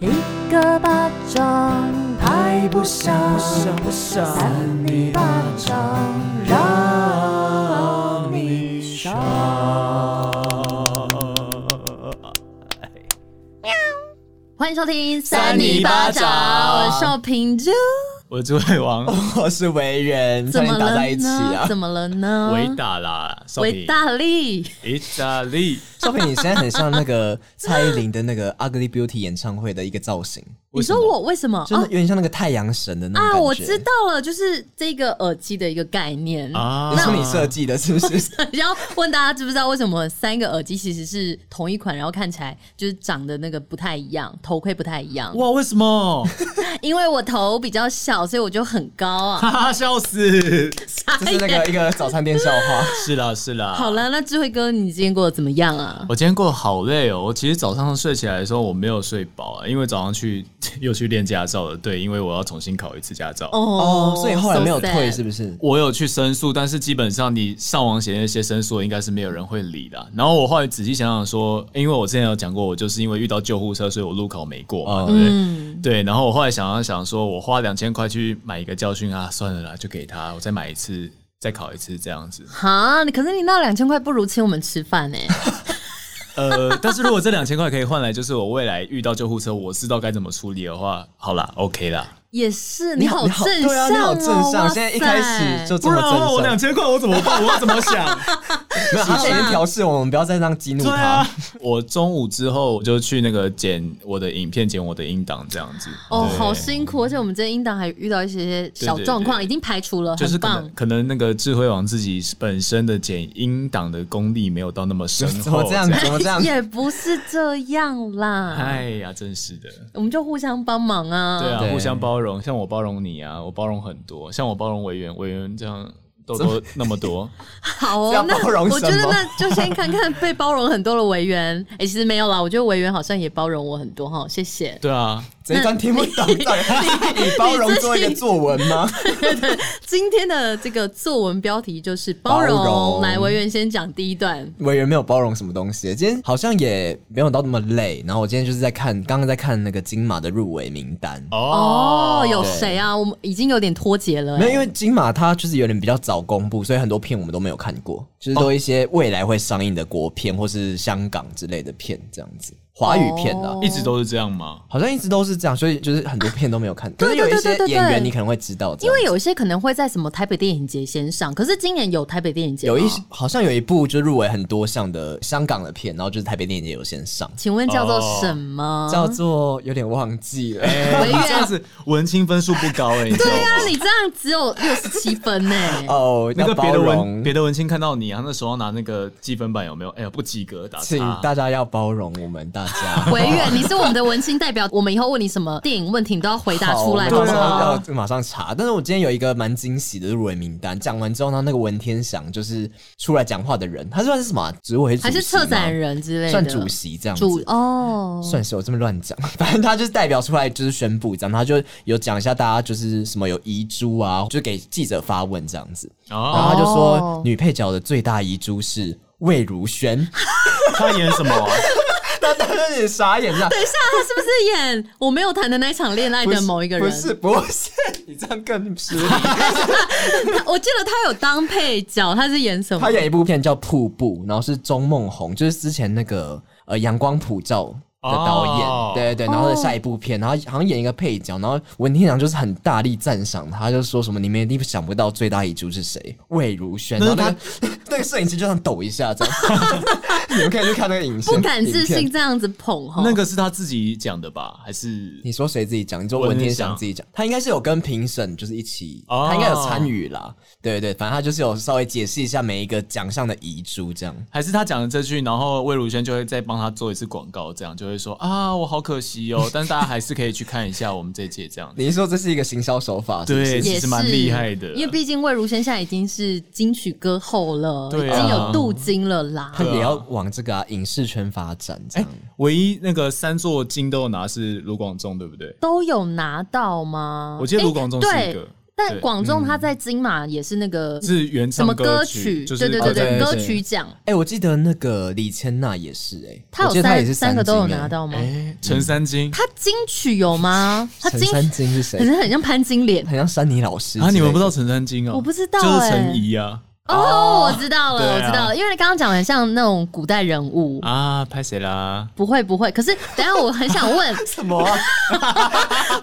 一个巴掌拍不响，三你巴掌让你爽。欢迎收听三尼巴掌，我是邵平珠。我是智慧王，我是维人，怎么了呢？打在一起啊？怎么了呢？维打啦，维大利，意大利。少平，你现在很像那个蔡依林的那个 Ugly Beauty 演唱会的一个造型。你说我为什么？就是有点像那个太阳神的那种啊！我知道了，就是这个耳机的一个概念啊。你说你设计的，是不是？然后问大家知不知道为什么三个耳机其实是同一款，然后看起来就是长得那个不太一样，头盔不太一样。哇，为什么？因为我头比较小，所以我就很高啊！哈哈，笑死！这是那个一个早餐店笑话。是啦，是啦。好了，那智慧哥，你今天过得怎么样啊？我今天过得好累哦。我其实早上睡起来的时候，我没有睡饱啊，因为早上去 又去练驾照了。对，因为我要重新考一次驾照。哦，所以后来没有退，是不是？我有去申诉，但是基本上你上网写那些申诉，应该是没有人会理的。然后我后来仔细想想说，因为我之前有讲过，我就是因为遇到救护车，所以我路考没过嘛，对不对？嗯、对。然后我后来想了想，说我花两千块去买一个教训啊，算了啦，就给他，我再买一次，再考一次这样子。哈，可是你那两千块不如请我们吃饭呢、欸。呃，但是如果这两千块可以换来，就是我未来遇到救护车，我知道该怎么处理的话，好啦，OK 啦。也是，你好正向、哦，对啊，你好正向。现在一开始就这么正向，不然我两千块我怎么办？我要怎么想？没有，他先调试我们，不要再这样激怒他。啊、我中午之后我就去那个剪我的影片，剪我的音档，这样子。哦，好辛苦，而且我们这音档还遇到一些小状况，已经排除了，就是可能很棒。可能那个智慧王自己本身的剪音档的功力没有到那么深厚，怎么这样？怎么这样？也不是这样啦。哎呀，真是的，我们就互相帮忙啊。对啊，互相包容，像我包容。你啊，我包容很多，像我包容委员，委员这样都都那么多，好哦，那我觉得那就先看看被包容很多的委员，哎、欸，其实没有啦，我觉得委员好像也包容我很多哈，谢谢。对啊。这一段听不懂，你以包容做一个作文吗？对 对，今天的这个作文标题就是包容。包容来，委员先讲第一段。委员没有包容什么东西，今天好像也没有到那么累。然后我今天就是在看，刚刚在看那个金马的入围名单。哦，有谁啊？我们已经有点脱节了。没有，因为金马它就是有点比较早公布，所以很多片我们都没有看过，就是都一些未来会上映的国片或是香港之类的片这样子。华语片的、啊、一直都是这样吗？好像一直都是这样，所以就是很多片都没有看。可是有一些演员你可能会知道，因为有一些可能会在什么台北电影节先上。可是今年有台北电影节，有一好像有一部就入围很多项的香港的片，然后就是台北电影节有先上。请问叫做什么？哦、叫做有点忘记了。欸、你这样子文青分数不高哎、欸。对啊，你这样只有六十七分呢、欸。哦，那个别的文别的文青看到你啊，那时候拿那个积分板有没有？哎呀，不及格打，请大家要包容我们大家。维园。你是我们的文青代表，我们以后问你什么电影问题，你都要回答出来，好不好？要马上查。但是我今天有一个蛮惊喜的入围名单，讲完之后呢，那个文天祥就是出来讲话的人，他算是什么？职位还是策展人之类的？算主席这样子。主哦，算是我这么乱讲，反正他就是代表出来，就是宣布这样，他就有讲一下大家就是什么有遗珠啊，就给记者发问这样子。然后他就说，女配角的最大遗珠是魏如萱，他演什么？他当时也傻眼，这样。等一下，他是不是演我没有谈的那场恋爱的某一个人？不是，不是，你这样更失礼。我记得他有当配角，他是演什么？他演一部片叫《瀑布》，然后是钟梦红，就是之前那个呃《阳光普照》的导演。Oh. 对对对，然后下一部片，然后好像演一个配角，然后文天祥就是很大力赞赏他，就说什么你们一定想不到最大遗珠是谁？魏如萱。然后那个 那个摄影机就想抖一下，这样。你们可以去看那个影视，不敢置信这样子捧哈。那个是他自己讲的吧？还是你说谁自己讲？你说文天祥自己讲？他应该是有跟评审就是一起，他应该有参与啦。对对对，反正他就是有稍微解释一下每一个奖项的遗珠，这样。还是他讲了这句，然后魏如萱就会再帮他做一次广告，这样就会说啊，我好可惜哦，但是大家还是可以去看一下我们这届这样。你说这是一个行销手法？对，其实蛮厉害的。因为毕竟魏如萱现在已经是金曲歌后了，已经有镀金了啦。他也要往这个影视圈发展，这样。唯一那个三座金都有拿是卢广仲，对不对？都有拿到吗？我记得卢广仲是一个。但广仲他在金马也是那个是原唱歌曲，对对对对，歌曲奖。哎，我记得那个李千娜也是，哎，他有三三个都有拿到吗？哎，陈三金，他金曲有吗？他金三金是谁？可是很像潘金莲，很像珊妮老师啊！你们不知道陈三金哦？我不知道，就是陈怡啊。哦，我知道了，我知道了，因为你刚刚讲的很像那种古代人物啊，拍谁啦？不会不会，可是等下我很想问 什么？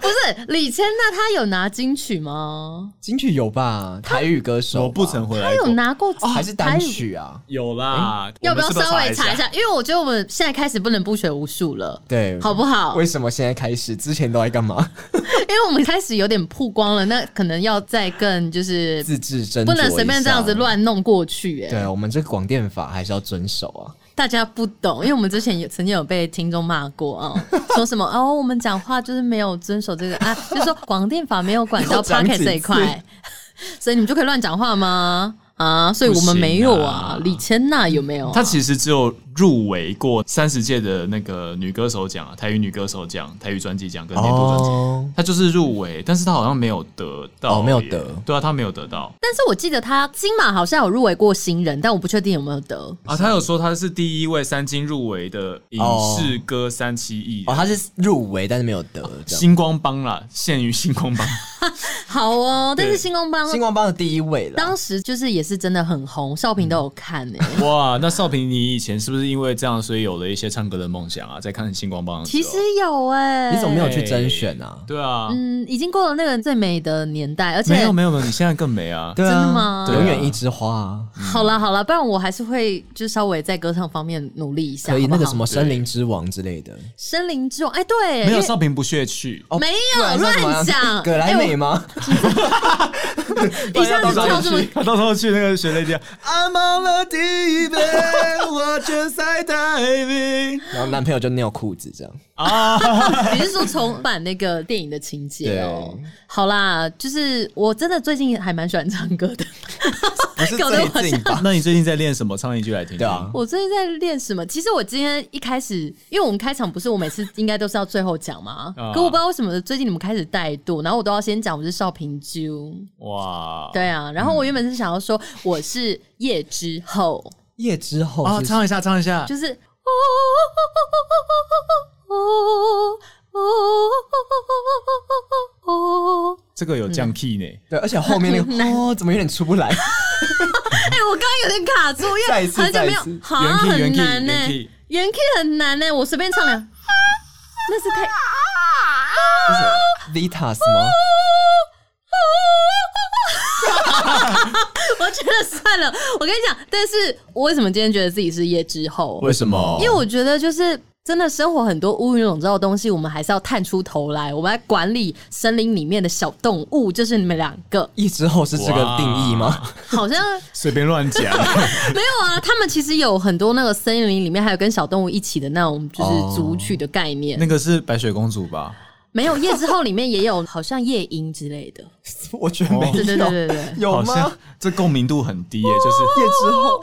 不是李千娜，她有拿金曲吗？金曲有吧？台语歌手，我不曾回来。她有拿过还是单曲啊？有啦，要不要稍微查一下？因为我觉得我们现在开始不能不学无术了，对，好不好？为什么现在开始？之前都在干嘛？因为我们开始有点曝光了，那可能要再更就是自制斟酌，不能随便这样子乱弄过去。对，我们这个广电法还是要遵守啊。大家不懂，因为我们之前也曾经有被听众骂过啊，说什么哦，我们讲话就是没有遵守这个啊，就是说广电法没有管到 Pocket 这一块，所以你们就可以乱讲话吗？啊，所以我们没有啊。李千娜有没有？她其实只有。入围过三十届的那个女歌手奖啊，台语女歌手奖、台语专辑奖跟年度专辑，她就是入围，但是她好像没有得到，没有得，对啊，她没有得到。但是我记得她金马好像有入围过新人，但我不确定有没有得啊。她有说她是第一位三金入围的影视歌三七艺人，哦，她是入围但是没有得。星光帮啦，限于星光帮。好哦，但是星光帮，星光帮的第一位了，当时就是也是真的很红，少平都有看呢。哇，那少平你以前是不是？因为这样，所以有了一些唱歌的梦想啊！在看星光帮的时候，其实有哎、欸，你怎么没有去甄选啊？对啊，嗯，已经过了那个最美的年代，而且没有没有没有，你现在更美啊！对啊真的吗？永远一枝花、啊。好了好了，不然我还是会就稍微在歌唱方面努力一下。可以好好那个什么森林之王之类的，森林之王哎，对，没有少平不屑去，哦、没有乱讲，葛莱美吗？一下子跳这么，他到时候去那个雪泪店，I'm on the deep end, watch the sky diving，然后男朋友就尿裤子这样啊？你是说重版那个电影的情节哦？好啦，就是我真的最近还蛮喜欢唱歌的，不是最近吧？那你最近在练什么？唱一句来听听。对啊，我最近在练什么？其实我今天一开始，因为我们开场不是我每次应该都是要最后讲嘛，啊、可我不知道为什么最近你们开始怠惰，然后我都要先讲我是少平啾。哇，对啊，然后我原本是想要说我是夜之后，夜之后啊，唱一下，唱一下，就是哦哦，这个有降 key 呢，对，而且后面那个哦，怎么有点出不来？哎，我刚刚有点卡住，因为很久没有，好像很难呢，原 key 很难呢，我随便唱两，那是太，这是 Vitas 吗？我觉得算了，我跟你讲，但是我为什么今天觉得自己是夜之后？为什么？因为我觉得就是真的生活很多乌云笼罩的东西，我们还是要探出头来，我们来管理森林里面的小动物，就是你们两个。夜之后是这个定义吗？好像 随便乱讲，没有啊。他们其实有很多那个森林里面还有跟小动物一起的那种，就是组曲的概念。哦，那个是白雪公主吧？没有，夜之后里面也有，好像夜莺之类的。我觉得没有，对对对对对，有吗？这共鸣度很低耶，就是夜之后。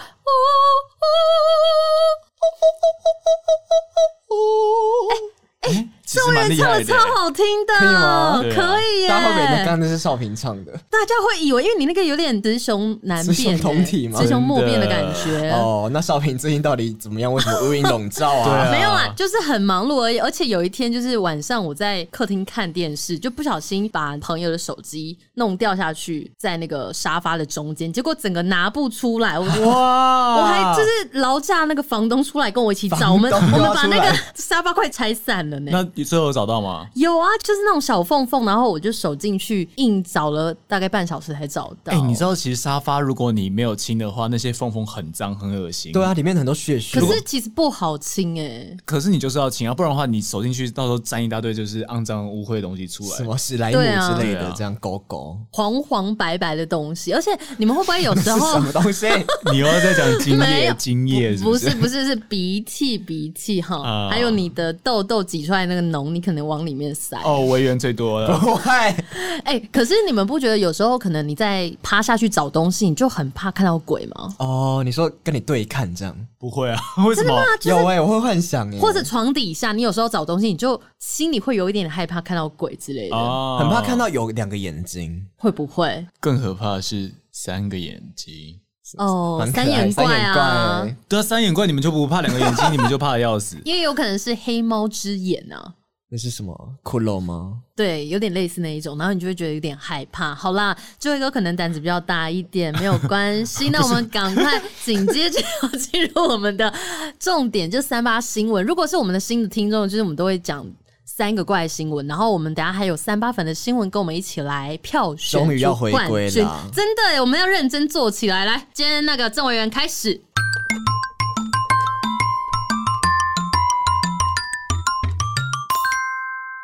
Eh? 哎哎，宋元唱的超好听的，可以吗？可以耶！大家会不会刚刚那是少平唱的？大家会以为，因为你那个有点雌雄难辨、雌雄同体嘛？雌雄莫辨的感觉。哦，那少平最近到底怎么样？为什么乌云笼罩啊？没有啊，就是很忙碌而已。而且有一天，就是晚上我在客厅看电视，就不小心把朋友的手机弄掉下去，在那个沙发的中间，结果整个拿不出来。我哇！我还就是劳驾那个房东出来跟我一起找，我们我们把那个沙发快拆散了呢。那你最后找到吗？有啊，就是那种小缝缝，然后我就手进去，硬找了大概半小时才找到。哎、欸，你知道其实沙发如果你没有清的话，那些缝缝很脏很恶心。对啊，里面很多血血。可是其实不好清哎、欸。可是你就是要清啊，不然的话你手进去，到时候沾一大堆就是肮脏污秽的东西出来，什么史莱姆之类的，这样狗狗黄黄白白的东西。而且你们会不会有时候 什么东西？你又要在讲精液？精液？不是不是是鼻涕鼻涕哈，还有你的痘痘挤出来那个脓浓，你可能往里面塞。哦，围圆最多了。不会，哎、可是你们不觉得有时候可能你在趴下去找东西，你就很怕看到鬼吗？哦，你说跟你对看这样，不会啊？为什么？有哎、欸，我会幻想哎，或者床底下，你有时候找东西，你就心里会有一点害怕看到鬼之类的，哦，很怕看到有两个眼睛，会不会？更可怕的是三个眼睛。哦，三眼怪啊，对啊，三眼怪你们就不怕，两个眼睛你们就怕的要死。因为有可能是黑猫之眼啊。那是什么骷髅吗？对，有点类似那一种，然后你就会觉得有点害怕。好啦，最后一个可能胆子比较大一点，没有关系。那我们赶快紧接着要进入我们的重点，就三八新闻。如果是我们的新的听众，就是我们都会讲三个怪新闻，然后我们等下还有三八粉的新闻，跟我们一起来票选。终于要回归了，真的，我们要认真做起来。来，今天那个郑委员开始。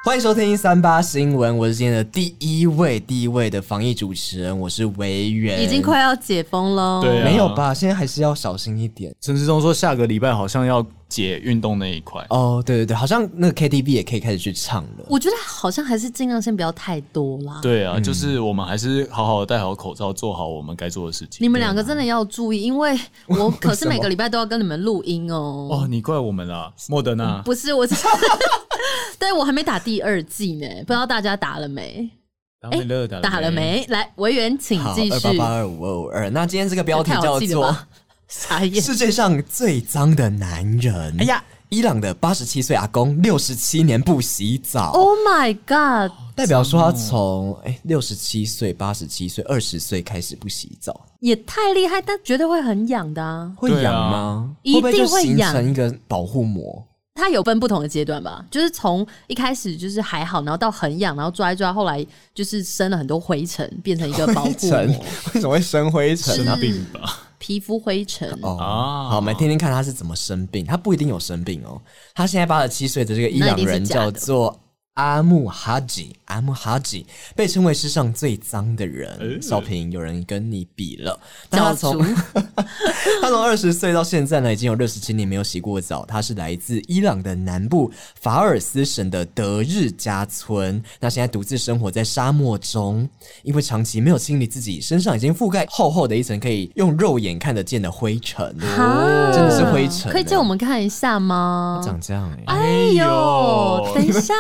欢迎收听三八新闻，我是今天的第一位，第一位的防疫主持人，我是维园。已经快要解封喽，对啊，没有吧？现在还是要小心一点。陈志忠说下个礼拜好像要解运动那一块。哦，对对对，好像那个 KTV 也可以开始去唱了。我觉得好像还是尽量先不要太多啦。对啊，就是我们还是好好的戴好口罩，做好我们该做的事情。你们两个真的要注意，因为我可是每个礼拜都要跟你们录音哦。哦，你怪我们啦，莫德纳。不是，我是。对，我还没打第二季呢，不知道大家打了没？打没了，打打了没？来，维园请继续。二八八二五二五二。那今天这个标题叫做“世界上最脏的男人”。哎呀，伊朗的八十七岁阿公六十七年不洗澡。Oh my god！代表说他从哎六十七岁、八十七岁、二十岁开始不洗澡，也太厉害，但绝对会很痒的啊！会痒吗？一定会形成一个保护膜？它有分不同的阶段吧，就是从一开始就是还好，然后到很痒，然后抓一抓，后来就是生了很多灰尘，变成一个保护膜。为什么会生灰尘？生病吧？皮肤灰尘哦。好，我们听听看他是怎么生病。他不一定有生病哦。他现在八十七岁的这个伊朗人叫做阿木哈吉，阿木哈吉被称为世上最脏的人。少平，有人跟你比了。他从 他从二十岁到现在呢，已经有六十七年没有洗过澡。他是来自伊朗的南部法尔斯省的德日加村。那现在独自生活在沙漠中，因为长期没有清理自己身上，已经覆盖厚厚的一层可以用肉眼看得见的灰尘。哦，真的是灰尘。可以借我们看一下吗？长这样哎、欸！哎呦，等一下。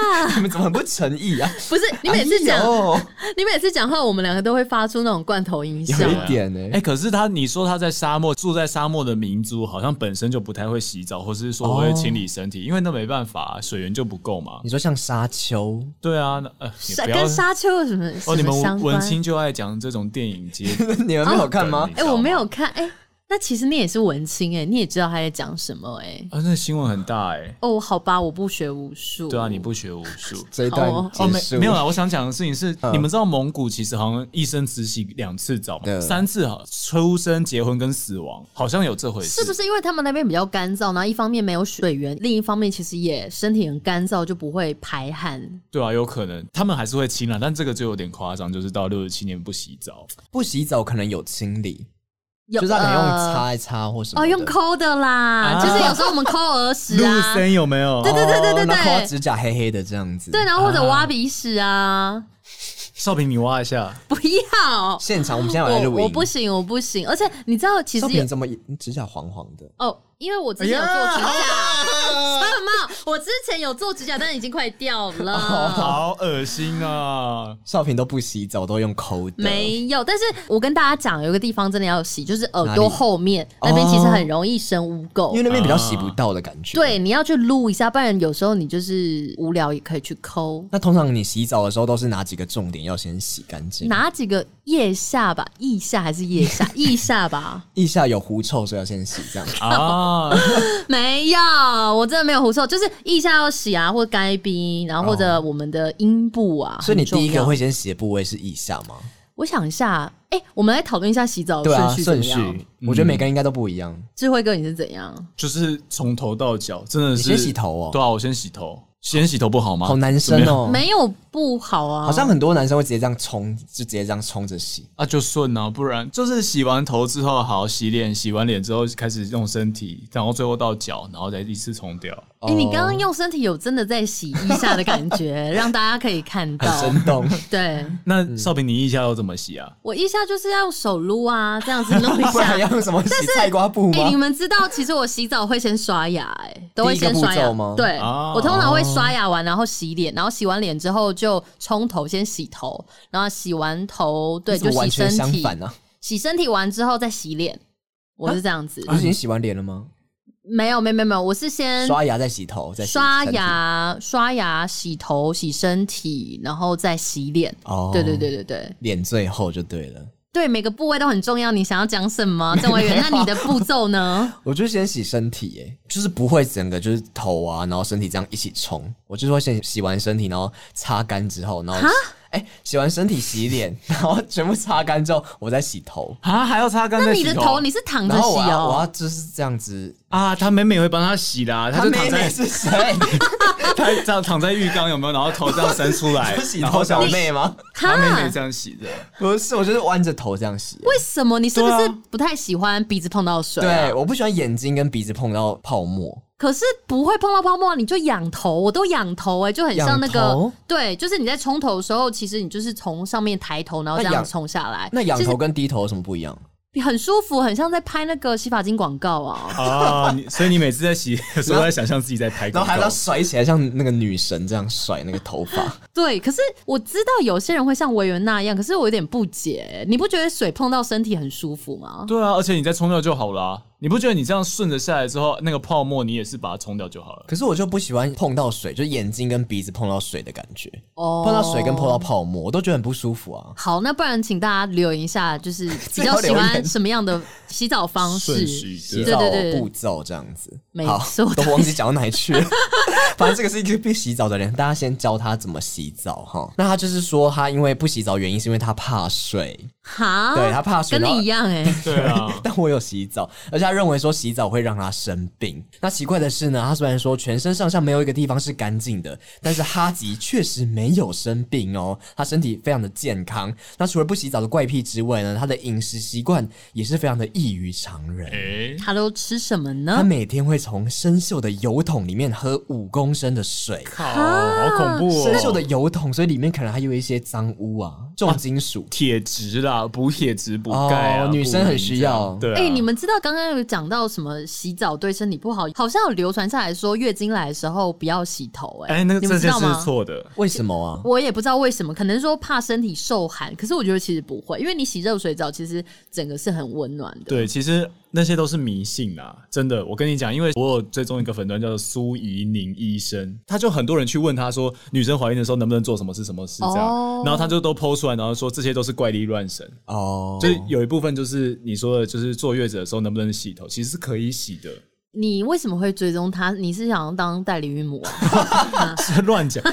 怎么很不诚意啊？不是你每次讲，哎、你每次讲话，我们两个都会发出那种罐头音效。有一点呢、欸。哎、欸，可是他，你说他在沙漠住在沙漠的民族，好像本身就不太会洗澡，或是说会清理身体，哦、因为那没办法，水源就不够嘛。你说像沙丘？对啊，那呃，跟沙丘有什么？哦，你们文青就爱讲这种电影节，你们没有看吗？哎、哦欸，我没有看，哎、欸。那其实你也是文青哎、欸，你也知道他在讲什么哎、欸。啊，那新闻很大哎、欸。哦，好吧，我不学无术。对啊，你不学无术。这一段哦，哦，没没有啦。我想讲的事情是，嗯、你们知道蒙古其实好像一生只洗两次澡吗？三次哈，出生、结婚跟死亡，好像有这回事。是不是因为他们那边比较干燥，然后一方面没有水源，另一方面其实也身体很干燥，就不会排汗？对啊，有可能他们还是会清啦，但这个就有点夸张，就是到六十七年不洗澡，不洗澡可能有清理。就是他可能用擦一擦或什么、呃、哦，用抠的啦，啊、就是有时候我们抠耳屎啊，有没有？对对对对对对，抠指甲黑黑的这样子，对，然后或者挖鼻屎啊。少平，你挖一下，不要。现场，我们现在来录音，我不行，我不行，而且你知道，其实少平怎么指甲黄黄的？哦，因为我之前有做指甲，什么？我之前有做指甲，但已经快掉了，哦、好恶心啊！少平都不洗澡，都用抠的，没有。但是我跟大家讲，有个地方真的要洗，就是耳朵后面那边，其实很容易生污垢，因为那边比较洗不到的感觉。对，你要去撸一下，不然有时候你就是无聊也可以去抠。那通常你洗澡的时候都是哪几个重点？要先洗干净，哪几个腋下吧？腋下还是腋下？腋下吧。腋下有狐臭，所以要先洗这样啊？没有，我真的没有狐臭，就是腋下要洗啊，或该冰，然后或者我们的阴部啊。所以你第一个会先洗的部位是腋下吗？我想一下，哎、欸，我们来讨论一下洗澡的顺序顺序。我觉得每个人应该都不一样。智慧哥，你是怎样？就是从头到脚，真的是先洗头哦。对啊，我先洗头。先洗头不好吗？好男生哦，没有不好啊。好像很多男生会直接这样冲，就直接这样冲着洗啊，就顺啊。不然就是洗完头之后好好洗脸，洗完脸之后开始用身体，然后最后到脚，然后再一次冲掉。哎、欸，你刚刚用身体有真的在洗腋下的感觉，让大家可以看到，生动。对，那少平，你腋下要怎么洗啊？我腋下就是要用手撸啊，这样子弄一下。不然要用什么洗菜瓜布吗？哎、欸，你们知道，其实我洗澡会先刷牙、欸，哎，都会先刷牙吗？对，哦、我通常会刷牙完，然后洗脸，然后洗完脸之后就冲头，先洗头，然后洗完头，对，就洗身体。啊、洗身体完之后再洗脸，我是这样子。不是已经洗完脸了吗？没有，没有，没有，没有我是先刷牙再洗头，再洗刷牙、刷牙、洗头、洗身体，然后再洗脸。哦，对对对对对，脸最后就对了。对，每个部位都很重要。你想要讲什么，郑委员？那你的步骤呢？我就先洗身体，哎，就是不会整个就是头啊，然后身体这样一起冲。我就说先洗完身体，然后擦干之后，然后。哎，洗完身体洗脸，然后全部擦干之后，我再洗头啊，还要擦干。那你的头你是躺着洗哦？我要，我要就是这样子啊。他妹妹也会帮他洗的，啊，他就躺在。妹妹是谁？他这样躺在浴缸有没有？然后头这样伸出来，洗头小妹吗？他妹妹这样洗的，不是，我就是弯着头这样洗。为什么？你是不是不太喜欢鼻子碰到水？对，我不喜欢眼睛跟鼻子碰到泡沫。可是不会碰到泡沫，你就仰头，我都仰头哎、欸，就很像那个，对，就是你在冲头的时候，其实你就是从上面抬头，然后这样冲下来。那仰头跟低头有什么不一样？很舒服，很像在拍那个洗发精广告啊！啊，所以你每次在洗的时候，在想象自己在拍，然后还要甩起来，像那个女神这样甩那个头发。对，可是我知道有些人会像维园那样，可是我有点不解，你不觉得水碰到身体很舒服吗？对啊，而且你再冲掉就好了啊。你不觉得你这样顺着下来之后，那个泡沫你也是把它冲掉就好了？可是我就不喜欢碰到水，就眼睛跟鼻子碰到水的感觉。哦，碰到水跟碰到泡沫，我都觉得很不舒服啊。好，那不然请大家留言一下，就是 比较喜欢什么样的洗澡方式、洗澡步骤这样子。没错，都忘记讲到哪里去了。反正这个是一个不洗澡的人，大家先教他怎么洗澡哈。那他就是说，他因为不洗澡，原因是因为他怕水。哈，对他怕水，跟你一样哎、欸。对啊，但我有洗澡，而且。他认为说洗澡会让他生病。那奇怪的是呢，他虽然说全身上下没有一个地方是干净的，但是哈吉确实没有生病哦，他身体非常的健康。那除了不洗澡的怪癖之外呢，他的饮食习惯也是非常的异于常人。欸、他都吃什么呢？他每天会从生锈的油桶里面喝五公升的水，靠，好恐怖哦！生锈的油桶，所以里面可能还有一些脏污啊，重金属、铁质啦，补铁质、补钙啊、哦，女生很需要。对、啊，哎、欸，你们知道刚刚有讲到什么洗澡对身体不好？好像有流传下来说月经来的时候不要洗头、欸。哎，哎，那个这件事是错的，为什么啊？我也不知道为什么，可能说怕身体受寒。可是我觉得其实不会，因为你洗热水澡，其实整个是很温暖的。对，其实。那些都是迷信啊，真的。我跟你讲，因为我有追踪一个粉专叫做苏怡宁医生，他就很多人去问他说，女生怀孕的时候能不能做什么是、什么事这样，oh. 然后他就都 po 出来，然后说这些都是怪力乱神哦。Oh. 就有一部分就是你说的，就是坐月子的时候能不能洗头，其实是可以洗的。你为什么会追踪他？你是想要当代理孕母啊？是乱讲。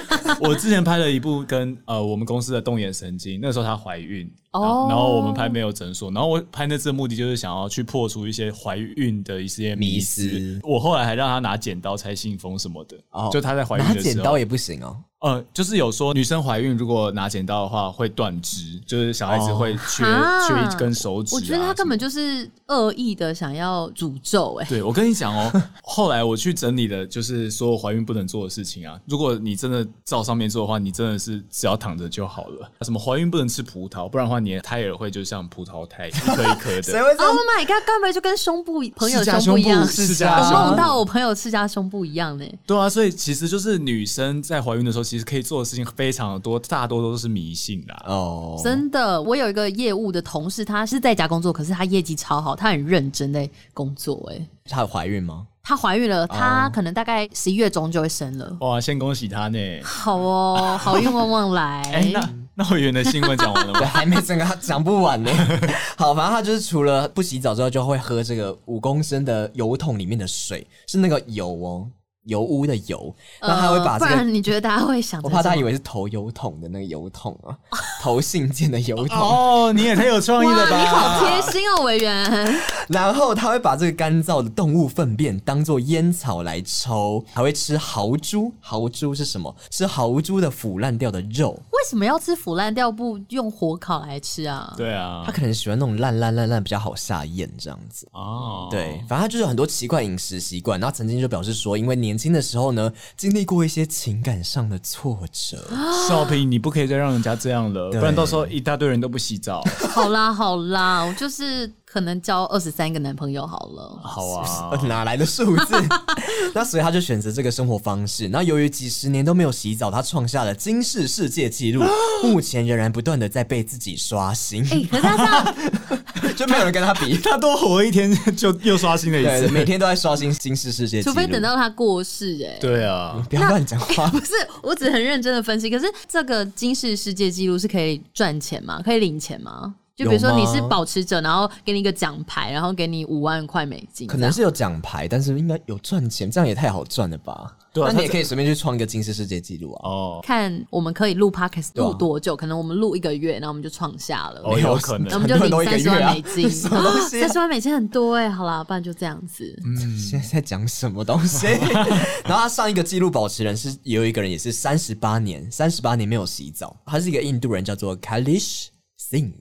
我之前拍了一部跟呃我们公司的动眼神经，那时候她怀孕。哦，然后我们拍没有诊所，然后我拍那次的目的就是想要去破除一些怀孕的一些迷思。迷思我后来还让他拿剪刀拆信封什么的，哦，就他在怀孕的时候拿剪刀也不行哦。呃，就是有说女生怀孕如果拿剪刀的话会断肢，就是小孩子会缺、哦、缺一根手指、啊。我觉得他根本就是恶意的想要诅咒哎、欸。对，我跟你讲哦，后来我去整理的就是所有怀孕不能做的事情啊。如果你真的照上面做的话，你真的是只要躺着就好了。什么怀孕不能吃葡萄，不然的话。你胎儿会就像葡萄胎一颗一颗的。Oh my god！根本就跟胸部朋友胸部一样，我梦到我朋友赤家胸部一样呢。对啊，所以其实就是女生在怀孕的时候，其实可以做的事情非常的多，大多都是迷信啦哦。真的，我有一个业务的同事，他是在家工作，可是他业绩超好，他很认真在工作。哎，她有怀孕吗？她怀孕了，她可能大概十一月中就会生了。哇，先恭喜她呢！好哦，好运旺旺来。欸 那委员的新闻讲完了吗？对，还没整个讲不完呢。好，反正她就是除了不洗澡之后，就会喝这个五公升的油桶里面的水，是那个油哦，油污的油。那他会把这个，不然你觉得大家会想？我怕大家以为是投油桶的那个油桶啊，投信件的油桶。哦，你也太有创意了吧！你好贴心哦，委员。然后他会把这个干燥的动物粪便当做烟草来抽，还会吃豪猪。豪猪是什么？吃豪猪的腐烂掉的肉。为什么要吃腐烂掉不用火烤来吃啊？对啊，他可能喜欢那种烂烂烂烂比较好下咽这样子。哦，对，反正他就是有很多奇怪饮食习惯。然后曾经就表示说，因为年轻的时候呢，经历过一些情感上的挫折。少平，你不可以再让人家这样了，不然到时候一大堆人都不洗澡。好啦好啦，我就是。可能交二十三个男朋友好了，好啊，哪来的数字？那所以他就选择这个生活方式。那由于几十年都没有洗澡，他创下了金世世界纪录，目前仍然不断的在被自己刷新。哎、欸，可是他这样 就没有人跟他比，他多活一天就又刷新了一次，对，每天都在刷新金氏世界纪录，除非等到他过世、欸。哎，对啊，不要乱讲话、欸。不是，我只很认真的分析。可是这个金世世界纪录是可以赚钱吗？可以领钱吗？就比如说你是保持者，然后给你一个奖牌，然后给你五万块美金，可能是有奖牌，但是应该有赚钱，这样也太好赚了吧？对啊，那你也可以随便去创一个金氏世界纪录啊！哦，看我们可以录 podcast 录多久？可能我们录一个月，然后我们就创下了，哦，有可能，我们就领三十万美金，什么东西？三十万美金很多哎，好啦，不然就这样子。嗯，现在在讲什么东西？然后他上一个纪录保持人是有一个人也是三十八年，三十八年没有洗澡，他是一个印度人，叫做 Kailash Singh。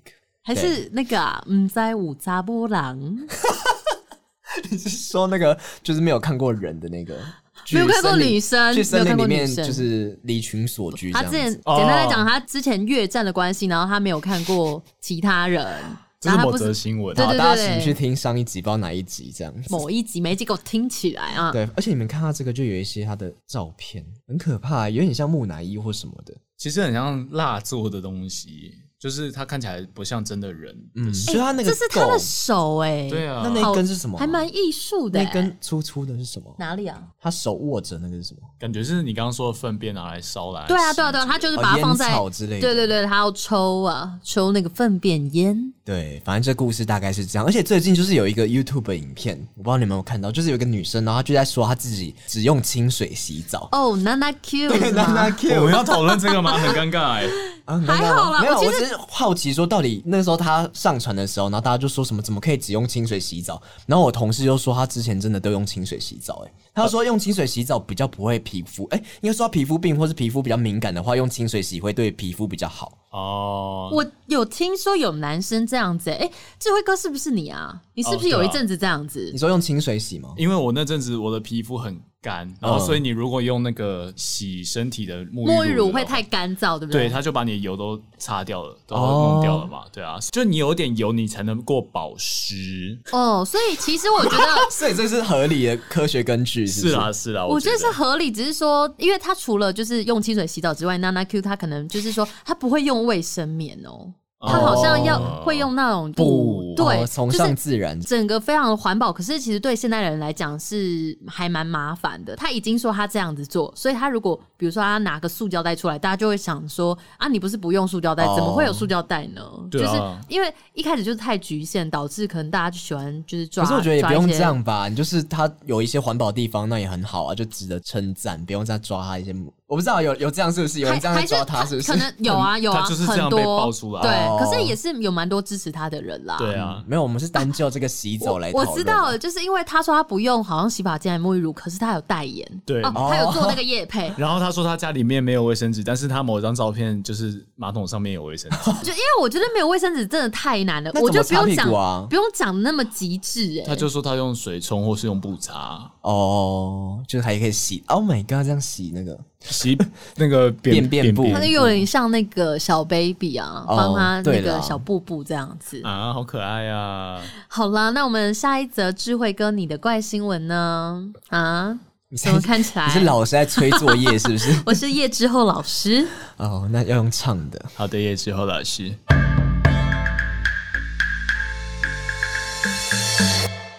还是那个啊，唔在五查波浪。你是说那个就是没有看过人的那个？没有看过女生，去森林里面就是离群所居。他之前简单来讲，他之前越战的关系，然后他没有看过其他人。这是某则新闻。对对对，大家请去听上一集，不知道哪一集这样子。某一集，每一集给我听起来啊！对，而且你们看到这个，就有一些他的照片，很可怕，有点像木乃伊或什么的。其实很像蜡做的东西。就是他看起来不像真的人，嗯，所以他那个这是他的手哎，对啊，那那根是什么？还蛮艺术的，那根粗粗的是什么？哪里啊？他手握着那个是什么？感觉是你刚刚说的粪便拿来烧来。对啊，对啊，对啊，他就是把它放在烟草之类的。对对对，他要抽啊，抽那个粪便烟。对，反正这故事大概是这样。而且最近就是有一个 YouTube 影片，我不知道你们有没有看到，就是有一个女生，然后她就在说她自己只用清水洗澡。哦，Nana Q，Nana Q，我们要讨论这个吗？很尴尬哎。啊，还好啦，没有，我其实我好奇说，到底那时候他上船的时候，然后大家就说什么，怎么可以只用清水洗澡？然后我同事就说，他之前真的都用清水洗澡，欸，哎，他说用清水洗澡比较不会皮肤，哎，应该说皮肤病或是皮肤比较敏感的话，用清水洗会对皮肤比较好。哦，我有听说有男生这样子，哎，智慧哥是不是你啊？你是不是有一阵子这样子？你说用清水洗吗？因为我那阵子我的皮肤很。干，然后所以你如果用那个洗身体的沐浴沐浴乳会太干燥，对不对？对，它就把你的油都擦掉了，都弄掉了嘛。对啊，就你有点油，你才能过保湿。哦，所以其实我觉得，所以这是合理的科学根据。是啊，是啊，我觉得是合理，只是说，因为他除了就是用清水洗澡之外，Nana Q 他可能就是说，他不会用卫生棉哦。他好像要会用那种布，对，崇尚自然，整个非常的环保。可是其实对现代人来讲是还蛮麻烦的。他已经说他这样子做，所以他如果比如说他拿个塑胶袋出来，大家就会想说啊，你不是不用塑胶袋，怎么会有塑胶袋呢？就是因为一开始就是太局限，导致可能大家就喜欢就是抓。可是我觉得也不用这样吧，你就是他有一些环保地方，那也很好啊，就值得称赞，不用再抓他一些。我不知道有有这样是不是有人这样抓他是不是？可能有啊有啊，就是很多对。可是也是有蛮多支持他的人啦。对啊，没有，我们是单就这个洗 澡来。我知道了，就是因为他说他不用好像洗发精还沐浴乳，可是他有代言，对，他有做那个业配。然后他说他家里面没有卫生纸，但是他某一张照片就是马桶上面有卫生纸。就因为我觉得没有卫生纸真的太难了，我就不用讲，不用讲那么极致哎。他就说他用水冲或是用布擦，哦，就是还可以洗。Oh my god，这样洗那个。洗那个 便便布，它就有点像那个小 baby 啊，帮他那个小布布这样子啊，好可爱呀！好啦，那我们下一则智慧哥你的怪新闻呢？啊，怎么看起来？你是老师在催作业 是不是？我是叶之后老师。哦，那要用唱的。好的，叶之后老师。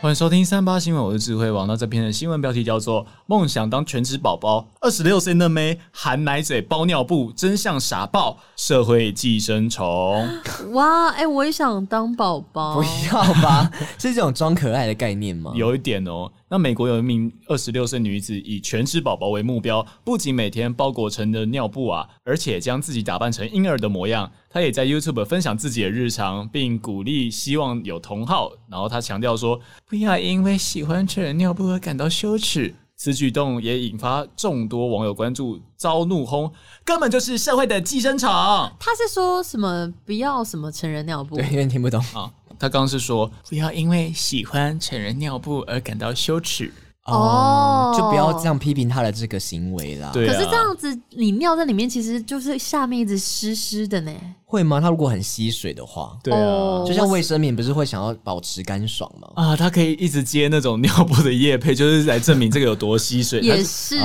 欢迎收听三八新闻，我是智慧王。那这篇的新闻标题叫做“梦想当全职宝宝，二十六岁嫩妹含奶嘴包尿布，真相傻爆，社会寄生虫”。哇，哎、欸，我也想当宝宝。不要吧？是这种装可爱的概念吗？有一点哦。那美国有一名二十六岁女子以全职宝宝为目标，不仅每天包裹成的尿布啊，而且将自己打扮成婴儿的模样。她也在 YouTube 分享自己的日常，并鼓励希望有同好。然后她强调说：“不要因为喜欢成人尿布而感到羞耻。”此举动也引发众多网友关注，遭怒轰，根本就是社会的寄生虫。他是说什么不要什么成人尿布？对，有点听不懂啊。他刚刚是说不要因为喜欢成人尿布而感到羞耻。哦，就不要这样批评他的这个行为啦。对啊，可是这样子，你尿在里面，其实就是下面一直湿湿的呢。会吗？他如果很吸水的话，对啊，就像卫生棉不是会想要保持干爽吗？啊，他可以一直接那种尿布的液配，就是来证明这个有多吸水。也是，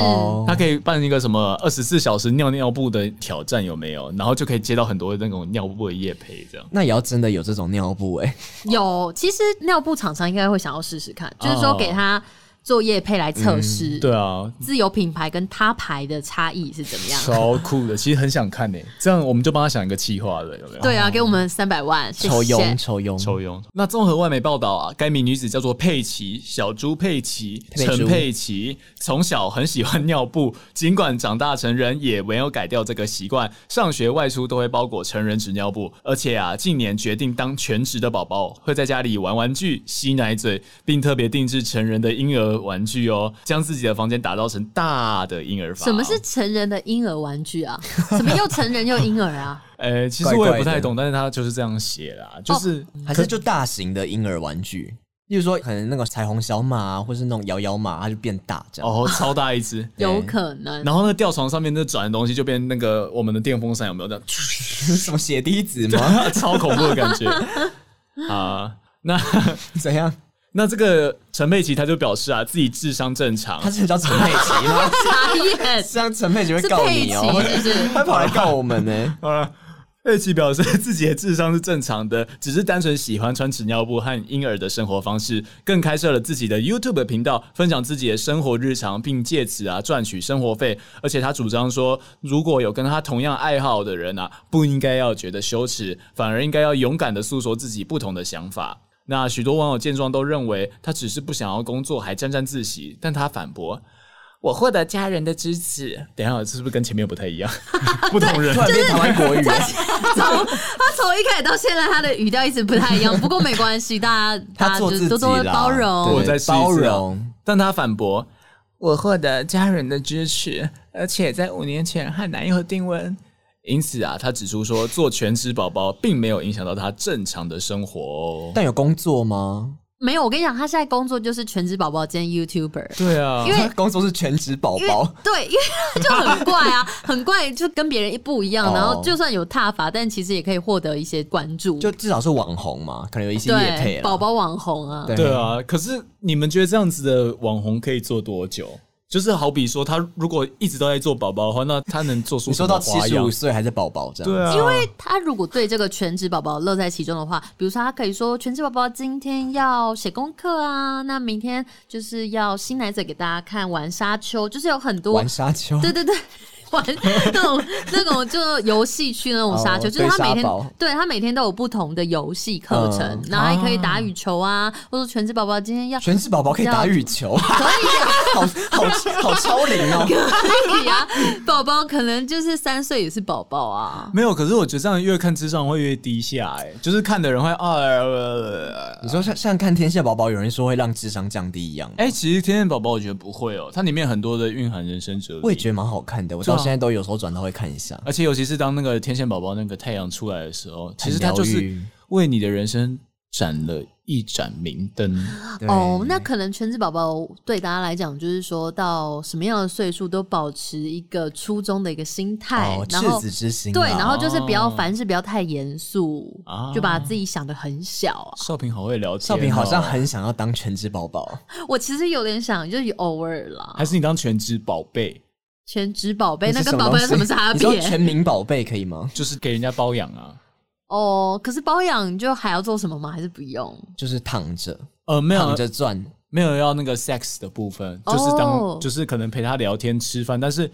他可以办一个什么二十四小时尿尿布的挑战，有没有？然后就可以接到很多那种尿布的液配，这样。那也要真的有这种尿布哎、欸？有，其实尿布厂商应该会想要试试看，就是说给他。做业配来测试，对啊，自有品牌跟他牌的差异是怎么样？超酷的，其实很想看呢。这样我们就帮他想一个企划了，有没有？对啊，给我们三百万，抽佣，抽佣，抽佣。那综合外媒报道啊，该名女子叫做佩奇，小猪佩奇，陈佩奇，从小很喜欢尿布，尽管长大成人也没有改掉这个习惯，上学外出都会包裹成人纸尿布，而且啊，近年决定当全职的宝宝，会在家里玩玩具、吸奶嘴，并特别定制成人的婴儿。玩具哦，将自己的房间打造成大的婴儿房。什么是成人的婴儿玩具啊？什么又成人又婴儿啊？呃、欸，其实我也不太懂，怪怪，但是他就是这样写啦，就是、哦、还是就大型的婴儿玩具，例如说可能那个彩虹小马啊，或是那种摇摇马，它就变大这样。哦，超大一只，有可能。然后那个吊床上面那转的东西就变那个我们的电风扇，有没有这样？什么血滴子吗？超恐怖的感觉啊！那怎样？那这个陈佩琪他就表示啊，自己智商正常。他是叫陈佩琪吗？傻眼，这样陈佩琪会告你哦，是是是他跑来告我们呢。好了，佩琪表示自己的智商是正常的，只是单纯喜欢穿纸尿布和婴儿的生活方式，更开设了自己的 YouTube 频道，分享自己的生活日常，并借此啊赚取生活费。而且他主张说，如果有跟他同样爱好的人啊，不应该要觉得羞耻，反而应该要勇敢的诉说自己不同的想法。那许多网友见状都认为他只是不想要工作，还沾沾自喜。但他反驳：“我获得家人的支持。”等一下，这是不是跟前面不太一样？不同人，突然变台湾国语。从 他从一开始到现在，他的语调一直不太一样。不过没关系，大家大家就多多包容，我在包容。但他反驳：“我获得家人的支持，而且在五年前和男友订婚。”因此啊，他指出说，做全职宝宝并没有影响到他正常的生活哦。但有工作吗？没有，我跟你讲，他现在工作就是全职宝宝兼 YouTuber。对啊，因为 工作是全职宝宝。对，因为 就很怪啊，很怪，就跟别人一不一样。然后就算有踏法，但其实也可以获得一些关注。就至少是网红嘛，可能有一些业配。宝宝网红啊，对啊。可是你们觉得这样子的网红可以做多久？就是好比说，他如果一直都在做宝宝的话，那他能做出什么花样？你说到七十五岁还是宝宝这样？对啊，因为他如果对这个全职宝宝乐在其中的话，比如说他可以说全职宝宝今天要写功课啊，那明天就是要新奶嘴给大家看，玩沙丘，就是有很多玩沙丘，对对对。玩那种那种就游戏区那种沙丘，就是他每天对他每天都有不同的游戏课程，然后还可以打羽球啊，或者全职宝宝今天要全职宝宝可以打羽球，可以啊，好好好超龄哦，可以啊，宝宝可能就是三岁也是宝宝啊，没有，可是我觉得这样越看智商会越低下，哎，就是看的人会啊，你说像像看天线宝宝，有人说会让智商降低一样，哎，其实天线宝宝我觉得不会哦，它里面很多的蕴含人生哲理，我也觉得蛮好看的，我现在都有时候转到会看一下，而且尤其是当那个天线宝宝那个太阳出来的时候，其实它就是为你的人生展了一盏明灯。哦，那可能全职宝宝对大家来讲，就是说到什么样的岁数都保持一个初衷的一个心态，哦、然后赤子之心、啊，对，然后就是不要凡事不要太严肃，哦、就把自己想的很小、啊。少平好会聊天、哦，少平好像很想要当全职宝宝。我其实有点想，就是偶尔啦，还是你当全职宝贝？全职宝贝，那跟宝贝有什么差别？你说全民宝贝可以吗？就是给人家包养啊。哦，可是包养就还要做什么吗？还是不用？就是躺着，呃，没有躺着赚，没有要那个 sex 的部分，就是当、哦、就是可能陪他聊天吃饭。但是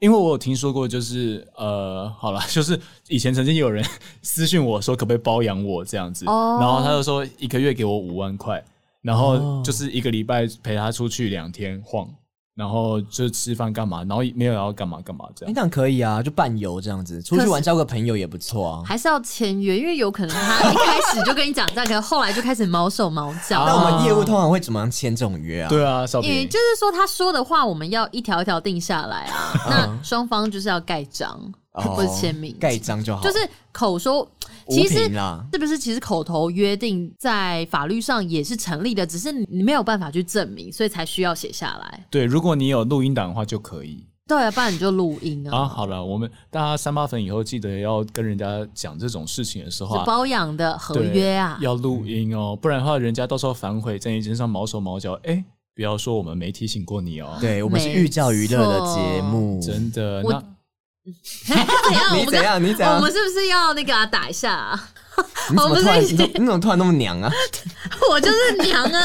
因为我有听说过，就是呃，好了，就是以前曾经有人私信我说可不可以包养我这样子，哦、然后他就说一个月给我五万块。然后就是一个礼拜陪他出去两天晃。然后就吃饭干嘛，然后没有要干嘛干嘛这样。你当可以啊，就伴游这样子，出去玩交个朋友也不错啊。还是要签约，因为有可能他一开始就跟你讲这样，可能后来就开始毛手毛脚。那我们业务通常会怎么样签这种约啊？对啊，也就是说他说的话，我们要一条一条定下来啊。那双方就是要盖章。不是签名，盖章就好。就是口说，其实是不是？其实口头约定在法律上也是成立的，只是你没有办法去证明，所以才需要写下来。对，如果你有录音档的话就可以。对啊，不然你就录音啊。啊，好了，我们大家三八粉以后记得要跟人家讲这种事情的时候，是包养的合约啊，要录音哦，不然的话，人家到时候反悔，在你身上毛手毛脚，哎，不要说我们没提醒过你哦。对，我们是寓教于乐的节目，真的。那 怎样？你怎样？你怎样？我们是不是要那个打一下啊？你怎么突然？你怎么突然那么娘啊？我就是娘啊！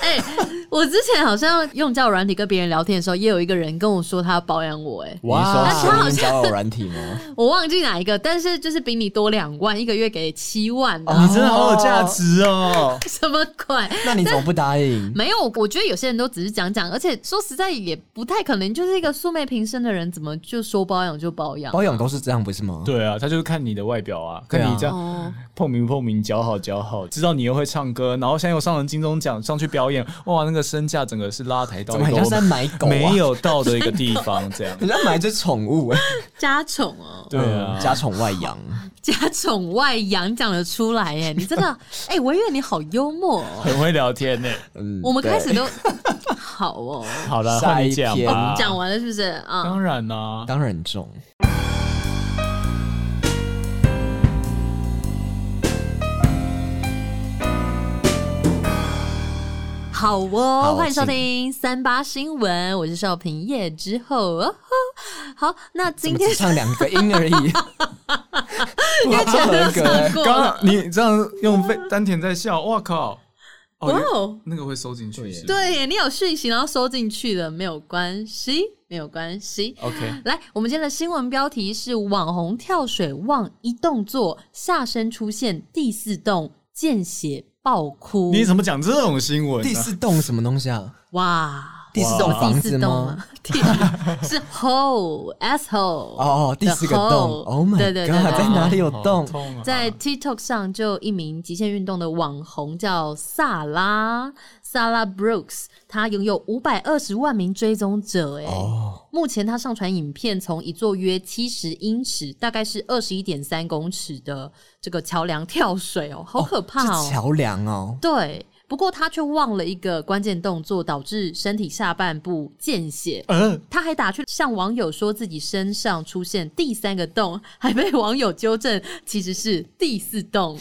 哎、欸，我之前好像用交友软体跟别人聊天的时候，也有一个人跟我说他要保养我、欸。哎，哇，他好像交友软体吗？我忘记哪一个，但是就是比你多两万，一个月给七万的。哦、你真的好有价值哦！什么鬼？那你怎么不答应？没有，我觉得有些人都只是讲讲，而且说实在也不太可能，就是一个素昧平生的人，怎么就说保养就保养、啊？保养都是这样，不是吗？对啊，他就是看你的外表啊，看你这样。透明透明，姣好姣好，知道你又会唱歌，然后现在又上了金钟奖，上去表演，哇，那个身价整个是拉抬到一个在买狗、啊、没有到的一个地方，这样，人家买只宠物哎，家宠哦，对啊，家宠外养，家宠外养讲得出来哎，你真的 哎，我以为你好幽默、哦，很会聊天呢，嗯，我们开始都好哦，好了，换你讲吧，讲完了是不是？啊？当然啦，当然重。好哦，欢迎收听三八新闻，我是少平夜之后哦。好，那今天只唱两个音而已，因为前面唱过。刚刚你这样用肺丹田在笑，哇靠！哇哦，那个会收进去。对，你有讯息然后收进去的，没有关系，没有关系。OK，来，我们今天的新闻标题是：网红跳水忘一动作，下身出现第四洞，见血。爆哭！你怎么讲这种新闻？第四栋什么东西啊？哇，第四栋房子吗？是 hole asshole 哦，第四个洞。Oh my god！对对对，在哪里有洞？在 TikTok 上，就一名极限运动的网红叫萨拉。Sara Brooks，他拥有五百二十万名追踪者，哎，oh. 目前他上传影片从一座约七十英尺，大概是二十一点三公尺的这个桥梁跳水哦，好可怕哦，桥梁哦，对。不过他却忘了一个关键动作，导致身体下半部见血。嗯，他还打趣向网友说自己身上出现第三个洞，还被网友纠正其实是第四洞。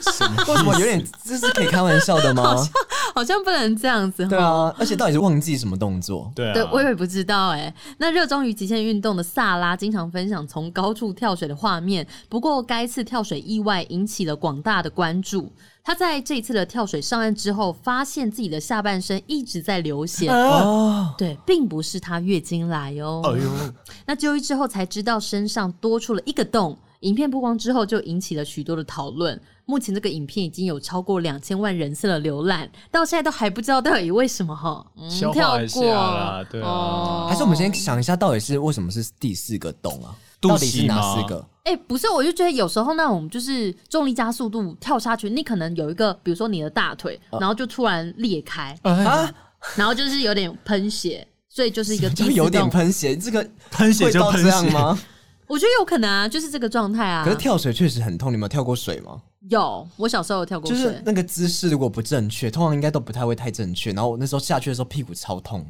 什么？为什么有点这是可以开玩笑的吗？好 像好像不能这样子。对啊，而且到底是忘记什么动作？对啊，对，我也不知道哎。那热衷于极限运动的萨拉经常分享从高处跳水的画面，不过该次跳水意外引起了广大的关注。他在这一次的跳水上岸之后，发现自己的下半身一直在流血。哦，对，并不是他月经来哦。哎呦，那就医之后才知道身上多出了一个洞。影片曝光之后，就引起了许多的讨论。目前这个影片已经有超过两千万人次的浏览，到现在都还不知道到底为什么哈。嗯，跳过了，对啊。还是我们先想一下，到底是为什么是第四个洞啊？到底是哪四个？哎、欸，不是，我就觉得有时候那种就是重力加速度跳下去，你可能有一个，比如说你的大腿，啊、然后就突然裂开啊，然后就是有点喷血，所以就是一个 就有点喷血，这个 喷血就喷血吗？我觉得有可能啊，就是这个状态啊。可是跳水确实很痛，你有跳过水吗？有，我小时候有跳过水。就是那个姿势如果不正确，通常应该都不太会太正确。然后我那时候下去的时候屁股超痛。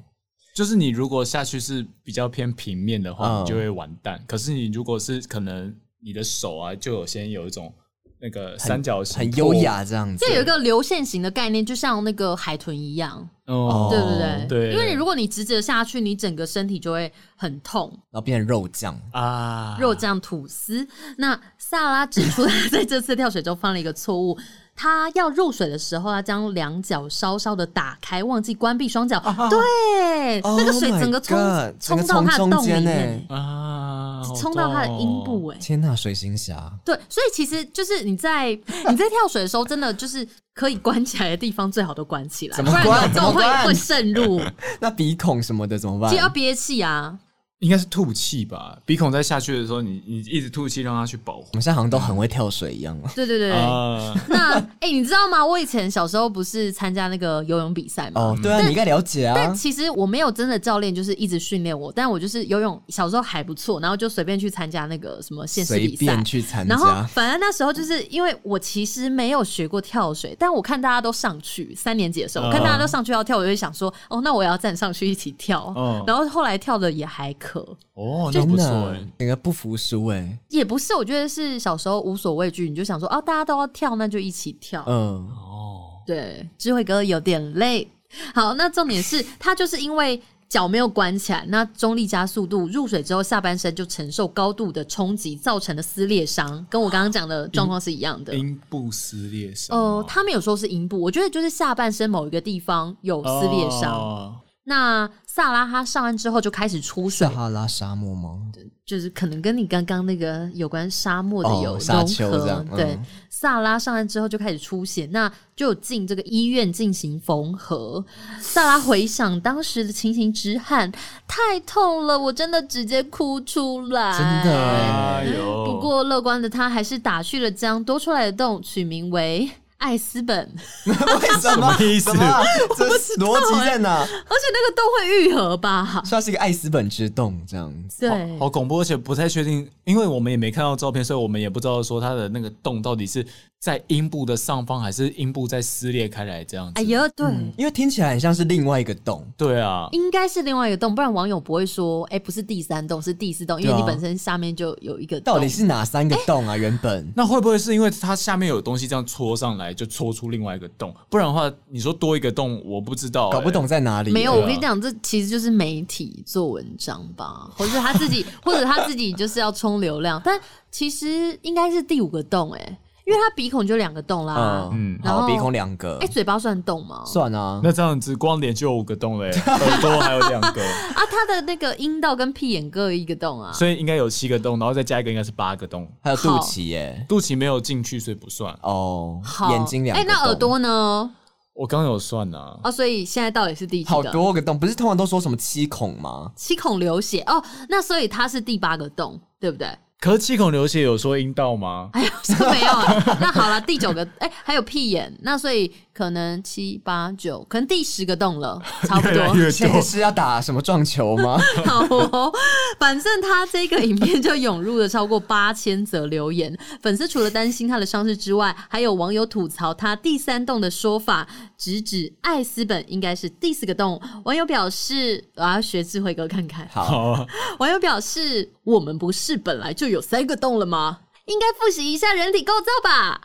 就是你如果下去是比较偏平面的话，你就会完蛋。可是你如果是可能你的手啊，就有先有一种那个三角形，很优雅这样子。这有一个流线型的概念，就像那个海豚一样，哦，对不对？对，因为你如果你直直的下去，你整个身体就会很痛，然后变成肉酱啊，肉酱吐司。那萨拉指出，他在这次跳水中犯了一个错误。他要入水的时候，他将两脚稍稍的打开，忘记关闭双脚，对，那个水整个冲冲到他的洞里面。啊，冲到他的阴部，哎，天呐，水行侠，对，所以其实就是你在你在跳水的时候，真的就是可以关起来的地方最好都关起来，不然有时候会会渗入。那鼻孔什么的怎么办？就要憋气啊。应该是吐气吧，鼻孔在下去的时候，你你一直吐气，让它去保护。我们现在好像都很会跳水一样了。对对对，呃、那哎、欸，你知道吗？我以前小时候不是参加那个游泳比赛吗？哦，对啊，你应该了解啊。但其实我没有真的教练，就是一直训练我，但我就是游泳小时候还不错，然后就随便去参加那个什么县市比赛，随便去参加。然后反正那时候就是因为我其实没有学过跳水，但我看大家都上去，三年级的时候，我看大家都上去要跳，我就会想说，哦，那我也要站上去一起跳。嗯、然后后来跳的也还可哦。真的，那个不服输哎，也不是，我觉得是小时候无所畏惧，你就想说，啊，大家都要跳，那就一起跳。嗯，哦，对，智慧哥有点累。好，那重点是 他就是因为脚没有关起来，那中力加速度入水之后，下半身就承受高度的冲击造成的撕裂伤，跟我刚刚讲的状况是一样的。阴部撕裂伤？呃，他们有说是阴部，我觉得就是下半身某一个地方有撕裂伤。哦那萨拉哈上岸之后就开始出水，撒哈拉沙漠吗？就是可能跟你刚刚那个有关沙漠的有融合。哦、对，萨、嗯、拉上岸之后就开始出血，那就进这个医院进行缝合。萨拉回想当时的情形，直喊太痛了，我真的直接哭出来。真的，哎呦！不过乐观的他还是打去了将多出来的洞取名为。艾斯本，为什么？意思？这逻辑在哪？而且那个洞会愈合吧？算是一个艾斯本之洞这样子。对，好恐怖，而且不太确定，因为我们也没看到照片，所以我们也不知道说它的那个洞到底是。在阴部的上方，还是阴部在撕裂开来这样子？哎呀，对、嗯，因为听起来很像是另外一个洞。对啊，应该是另外一个洞，不然网友不会说，哎、欸，不是第三洞，是第四洞，因为你本身下面就有一个洞。到底是哪三个洞啊？欸、原本那会不会是因为它下面有东西这样戳上来，就戳出另外一个洞？不然的话，你说多一个洞，我不知道、欸，搞不懂在哪里。没有，我跟你讲，这其实就是媒体做文章吧，或者他自己，或者他自己就是要冲流量，但其实应该是第五个洞、欸，哎。因为他鼻孔就两个洞啦，嗯，然后鼻孔两个，哎，嘴巴算洞吗？算啊，那这样子光脸就有五个洞嘞，耳朵还有两个。啊，他的那个阴道跟屁眼各有一个洞啊，所以应该有七个洞，然后再加一个应该是八个洞，还有肚脐耶，肚脐没有进去，所以不算。哦好。眼睛两个，哎，那耳朵呢？我刚有算呐，啊，所以现在到底是第几个？好多个洞，不是通常都说什么七孔吗？七孔流血。哦，那所以它是第八个洞，对不对？可是七孔流血有说阴道吗？哎呀，说没有。那好了，第九个，哎、欸，还有屁眼，那所以。可能七八九，可能第十个洞了，差不多。现在是要打什么撞球吗？好哦，反正他这个影片就涌入了超过八千则留言。粉丝除了担心他的伤势之外，还有网友吐槽他第三洞的说法，直指艾斯本应该是第四个洞。网友表示：“我要学智慧哥看看。”好。网友表示：“我们不是本来就有三个洞了吗？应该复习一下人体构造吧。”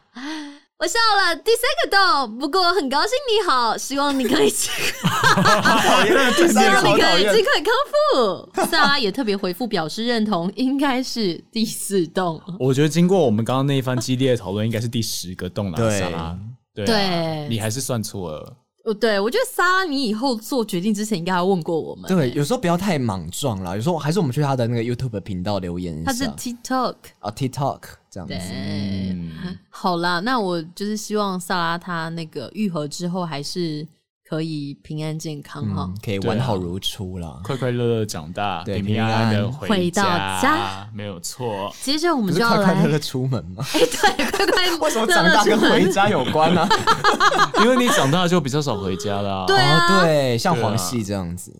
我笑了，第三个洞。不过很高兴你好，希望你可以尽快康复。萨拉也特别回复表示认同，应该是第四洞。我觉得经过我们刚刚那一番激烈的讨论，应该是第十个洞了。萨拉，对，对，你还是算错了。哦，对，我觉得萨拉，你以后做决定之前应该要问过我们。对，有时候不要太莽撞啦。有时候还是我们去他的那个 YouTube 频道留言一下。他是 TikTok 啊，TikTok 这样子。对，嗯、好啦，那我就是希望萨拉他那个愈合之后还是。可以平安健康哈、嗯，可以完好如初了，快快乐乐长大，对，平安的回到家，没有错。接着我们就要来快快乐乐出门嘛？哎、欸，对，快快乐 乐为什么长大跟回家有关呢、啊？因为你长大就比较少回家啦。对啊，哦、对，像黄系这样子。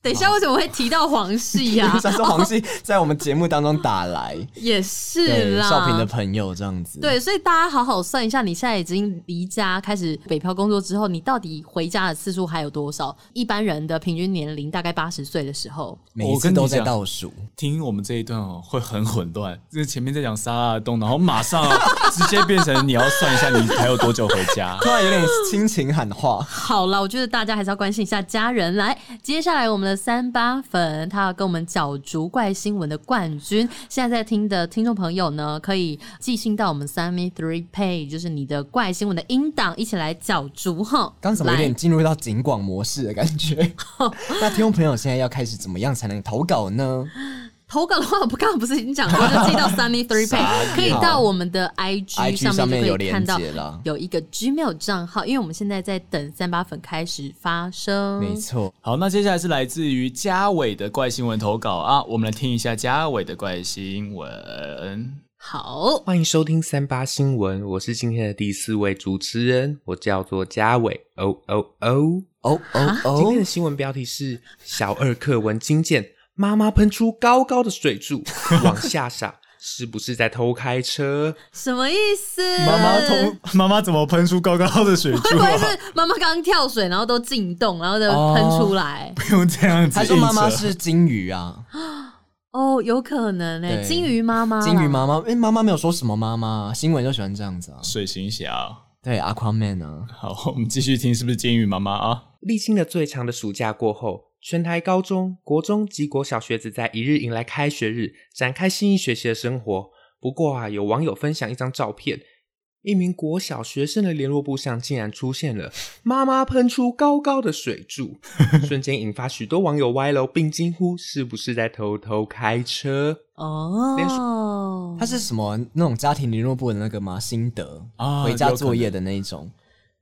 等一下，为什么会提到黄系呀？黄系在我们节目当中打来，也是啦，少平的朋友这样子。对，所以大家好好算一下，你现在已经离家开始北漂工作之后，你到底回家的次数还有多少？一般人的平均年龄大概八十岁的时候，每一次都在倒数。听我们这一段哦，会很混乱，就是前面在讲沙拉的洞，然后马上直接变成你要算一下你还有多久回家，突然有点亲情喊话。好了，我觉得大家还是要关心一下家人。来，接下来我们的。三八粉，他要跟我们角逐怪新闻的冠军。现在在听的听众朋友呢，可以寄信到我们 Sunny Three Pay，就是你的怪新闻的音档，一起来角逐哈。刚怎么有点进入到警广模式的感觉？那听众朋友现在要开始怎么样才能投稿呢？投稿的话，我不刚刚不是已经讲过，就寄到 Sunny Three Pay，可以到我们的 IG 上面就可以看到有一个 Gmail 账号，因为我们现在在等三八粉开始发声。没错，好，那接下来是来自于嘉伟的怪新闻投稿啊，我们来听一下嘉伟的怪新闻。好，欢迎收听三八新闻，我是今天的第四位主持人，我叫做嘉伟。哦哦哦哦哦哦，今天的新闻标题是小二课文惊见。妈妈喷出高高的水柱 往下洒，是不是在偷开车？什么意思？妈妈偷，妈妈怎么喷出高高的水柱啊？会不会是妈妈刚刚跳水，然后都进洞，然后就喷出来？不用这样子。他说妈妈是金鱼啊？哦，有可能诶，金鱼妈妈，金鱼妈妈。哎，妈妈没有说什么妈妈，新闻就喜欢这样子啊。水行侠，对，Aquaman 啊。好，我们继续听，是不是金鱼妈妈啊？历经了最长的暑假过后。全台高中国中及国小学子在一日迎来开学日，展开新一学期的生活。不过啊，有网友分享一张照片，一名国小学生的联络簿上竟然出现了“妈妈喷出高高的水柱 ”，瞬间引发许多网友歪楼，并惊呼：“是不是在偷偷开车？”哦，他是什么那种家庭联络簿的那个吗？心得啊，回家作业的那一种。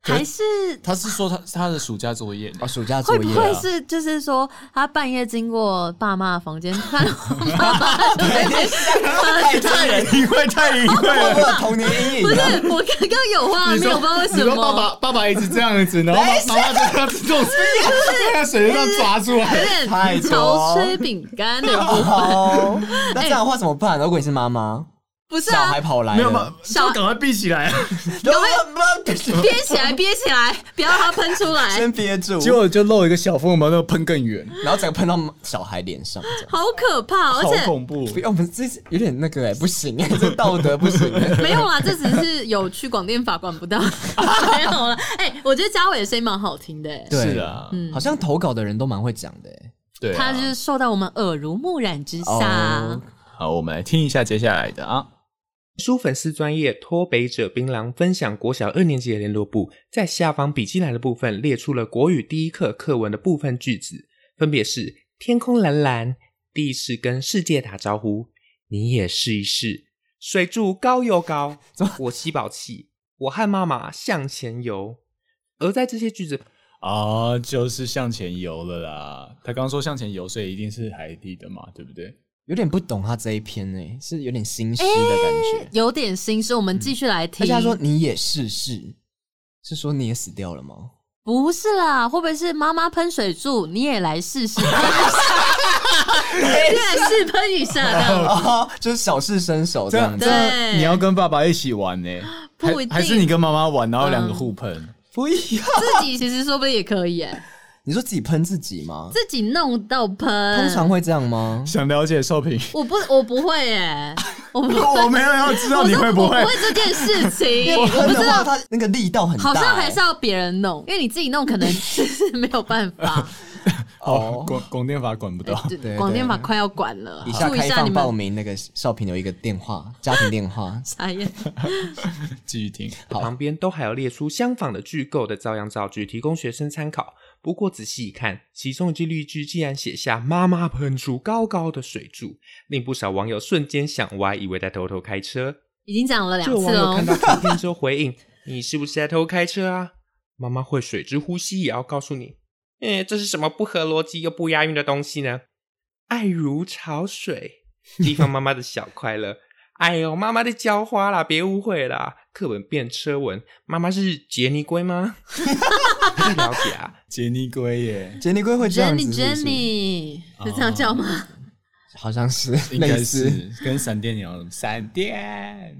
还是他是说他他的暑假作业啊，暑假作业会不会是就是说他半夜经过爸妈的房间，看到妈妈太太隐晦，太隐晦了，我童年阴影。不是，我刚刚有画面，我不知道为什么。你说爸爸爸爸一直这样子，然后妈妈就这样子做，在水上抓住来，太潮吹饼干的不好。那这样的话怎么办？如果你是妈妈？不是啊，小孩跑来了，没有吗？小孩赶快闭起来，赶快憋起来，憋起来，不要让它喷出来，先憋住。结果就漏一个小缝，把那个喷更远，然后整个喷到小孩脸上，好可怕，而且好恐怖。我们这有点那个哎，不行哎，这道德不行。没有啦，这只是有去广电法管不到，没有了。哎，我觉得嘉伟的声音蛮好听的，是啊，嗯，好像投稿的人都蛮会讲的，对，他就是受到我们耳濡目染之下。好，我们来听一下接下来的啊。书粉丝专业脱北者槟榔分享国小二年级的联络簿，在下方笔记栏的部分列出了国语第一课课文的部分句子，分别是：天空蓝蓝，第一次跟世界打招呼，你也试一试。水柱高又高，我吸饱气，我和妈妈向前游。而在这些句子啊，就是向前游了啦。他刚刚说向前游，所以一定是海底的嘛，对不对？有点不懂他这一篇呢，是有点心虚的感觉，欸、有点心虚。我们继续来听。而且他说你也试试，是说你也死掉了吗？不是啦，会不会是妈妈喷水柱，你也来试试？你也来试喷一下的，哦，就是小试身手这样子。对，你要跟爸爸一起玩呢，不一定，还是你跟妈妈玩，然后两个互喷？嗯、不一样，自己其实说不定也可以哎。你说自己喷自己吗？自己弄到喷，通常会这样吗？想了解少平，我不，我不会耶，我不，我没有要知道你会不会，我不会这件事情。我不知道他那个力道很大，好像还是要别人弄，因为你自己弄可能是没有办法。哦，广广电法管不到，广电法快要管了。以下开放报名，那个少平有一个电话，家庭电话。啥呀？继续听，旁边都还有列出相仿的句构的照样造句，提供学生参考。不过仔细一看，其中一句绿句竟然写下“妈妈喷出高高的水柱”，令不少网友瞬间想歪，以为在偷偷开车。已经讲了两次了。这网友看到图片之后回应：“你是不是在偷开车啊？妈妈会水之呼吸，也要告诉你。嗯，这是什么不合逻辑又不押韵的东西呢？爱如潮水，地方妈妈的小快乐。”哎呦，妈妈在浇花啦，别误会啦。课文变车文，妈妈是杰尼龟吗？不了解啊，杰尼龟耶，杰尼龟会这样子是，Jenny，是这样叫吗？好像是，应该是跟闪电一样，闪电，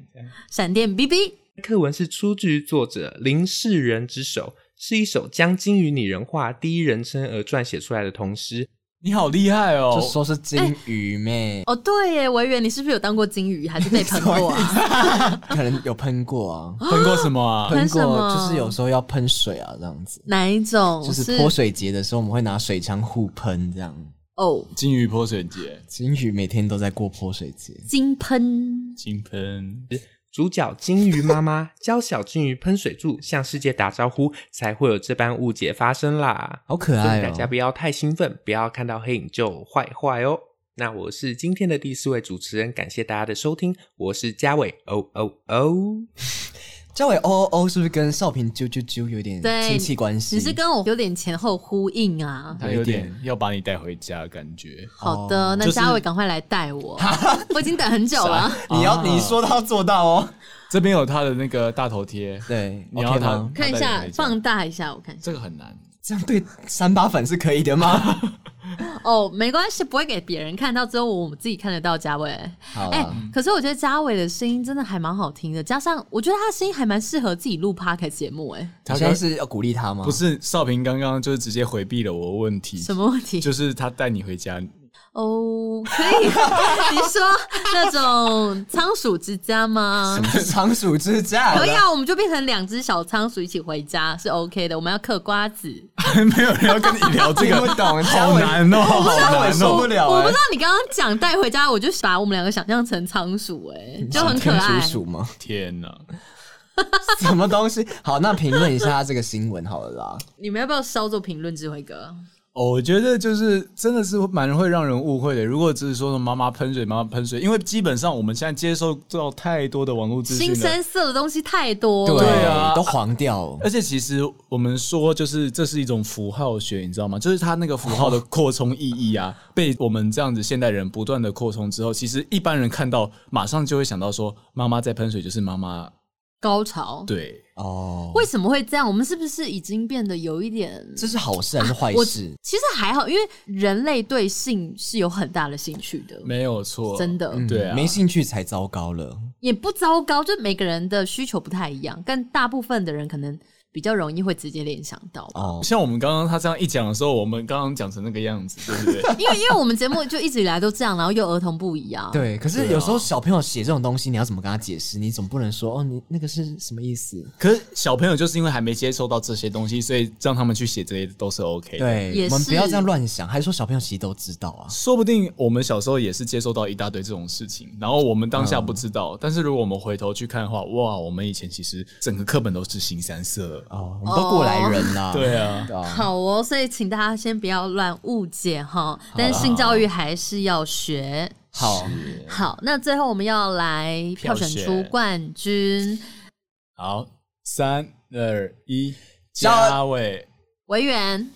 闪电 BB。课文是出自于作者林世仁之手，是一首将金鱼拟人化第一人称而撰写出来的童诗。你好厉害哦！就说是金鱼咩？哦，对耶，维园你是不是有当过金鱼，还是被喷过啊？可能有喷过啊，喷过什么啊？喷过就是有时候要喷水啊，这样子。哪一种？就是泼水节的时候，我们会拿水枪互喷，这样。哦，金鱼泼水节，金鱼每天都在过泼水节。金喷，金喷。主角金鱼妈妈 教小金鱼喷水柱，向世界打招呼，才会有这般误解发生啦。好可爱哦！大家不要太兴奋，不要看到黑影就坏坏哦。那我是今天的第四位主持人，感谢大家的收听，我是嘉伟。哦哦哦。嘉伟哦哦哦，是不是跟少平啾啾啾有点亲戚关系？你是跟我有点前后呼应啊？他有点要把你带回家的感觉。好的，那嘉伟赶快来带我，我已经等很久了。你要你说到做到哦。这边有他的那个大头贴，对，你要他看一下，放大一下，我看一下。这个很难，这样对三八粉是可以的吗？哦，没关系，不会给别人看到，只有我们自己看得到嘉伟。好，哎，可是我觉得嘉伟的声音真的还蛮好听的，加上我觉得他的声音还蛮适合自己录 podcast 节目。哎，他现在是要鼓励他吗？不是，少平刚刚就是直接回避了我的问题。什么问题？就是他带你回家。哦，可以。你说那种仓鼠之家吗？什么是仓鼠之家？可以啊，我们就变成两只小仓鼠一起回家是 OK 的。我们要嗑瓜子，没有人要跟你聊这个，不懂，好难哦，好难受不了。我不知道你刚刚讲带回家，我就把我们两个想象成仓鼠，哎，就很可爱。鼠吗？天哪，什么东西？好，那评论一下这个新闻好了啦。你们要不要稍作评论，智慧哥？哦，我觉得就是真的是蛮会让人误会的。如果只是说妈妈喷水，妈妈喷水，因为基本上我们现在接受到太多的网络资讯，新三色的东西太多了，对啊，都黄掉。而且其实我们说，就是这是一种符号学，你知道吗？就是它那个符号的扩充意义啊，被我们这样子现代人不断的扩充之后，其实一般人看到马上就会想到说，妈妈在喷水就是妈妈高潮。对。哦，为什么会这样？我们是不是已经变得有一点？这是好事还是坏事？其实还好，因为人类对性是有很大的兴趣的，没有错，真的，对啊，没兴趣才糟糕了，也不糟糕，就每个人的需求不太一样，但大部分的人可能。比较容易会直接联想到哦，像我们刚刚他这样一讲的时候，我们刚刚讲成那个样子，对不对？因为因为我们节目就一直以来都这样，然后又儿童不宜啊。对，可是有时候小朋友写这种东西，你要怎么跟他解释？你总不能说哦，你那个是什么意思？可是小朋友就是因为还没接受到这些东西，所以让他们去写这些都是 OK 的。对，我们不要这样乱想，还是说小朋友其实都知道啊？说不定我们小时候也是接受到一大堆这种事情，然后我们当下不知道。但是如果我们回头去看的话，哇，我们以前其实整个课本都是新三色哦，我们都过。来人呐，对啊，好哦，所以请大家先不要乱误解哈，但是性教育还是要学。好，好，那最后我们要来票选出冠军。好，三二一，嘉伟，维园。